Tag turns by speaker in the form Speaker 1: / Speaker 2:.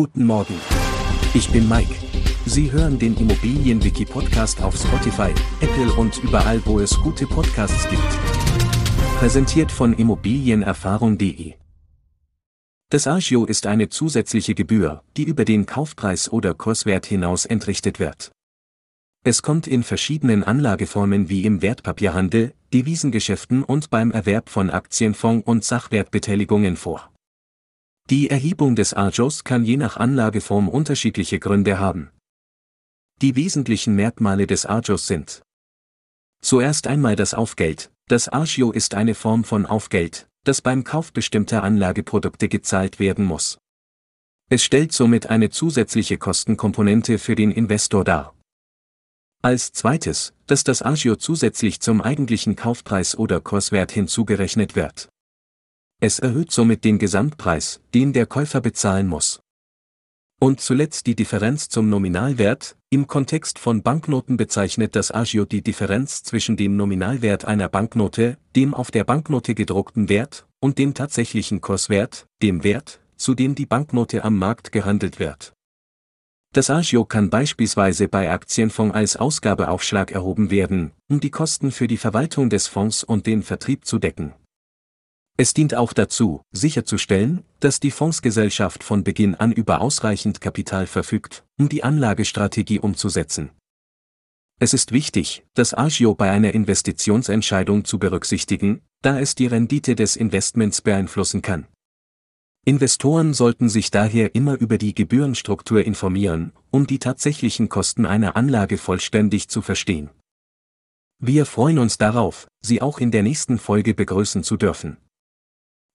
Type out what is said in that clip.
Speaker 1: Guten Morgen. Ich bin Mike. Sie hören den Immobilienwiki-Podcast auf Spotify, Apple und überall, wo es gute Podcasts gibt. Präsentiert von Immobilienerfahrung.de. Das Agio ist eine zusätzliche Gebühr, die über den Kaufpreis oder Kurswert hinaus entrichtet wird. Es kommt in verschiedenen Anlageformen wie im Wertpapierhandel, Devisengeschäften und beim Erwerb von Aktienfonds und Sachwertbeteiligungen vor. Die Erhebung des Agios kann je nach Anlageform unterschiedliche Gründe haben. Die wesentlichen Merkmale des Agios sind Zuerst einmal das Aufgeld. Das Agio ist eine Form von Aufgeld, das beim Kauf bestimmter Anlageprodukte gezahlt werden muss. Es stellt somit eine zusätzliche Kostenkomponente für den Investor dar. Als zweites, dass das Agio zusätzlich zum eigentlichen Kaufpreis oder Kurswert hinzugerechnet wird. Es erhöht somit den Gesamtpreis, den der Käufer bezahlen muss. Und zuletzt die Differenz zum Nominalwert, im Kontext von Banknoten bezeichnet das Agio die Differenz zwischen dem Nominalwert einer Banknote, dem auf der Banknote gedruckten Wert, und dem tatsächlichen Kurswert, dem Wert, zu dem die Banknote am Markt gehandelt wird. Das Agio kann beispielsweise bei Aktienfonds als Ausgabeaufschlag erhoben werden, um die Kosten für die Verwaltung des Fonds und den Vertrieb zu decken. Es dient auch dazu, sicherzustellen, dass die Fondsgesellschaft von Beginn an über ausreichend Kapital verfügt, um die Anlagestrategie umzusetzen. Es ist wichtig, das Agio bei einer Investitionsentscheidung zu berücksichtigen, da es die Rendite des Investments beeinflussen kann. Investoren sollten sich daher immer über die Gebührenstruktur informieren, um die tatsächlichen Kosten einer Anlage vollständig zu verstehen. Wir freuen uns darauf, Sie auch in der nächsten Folge begrüßen zu dürfen.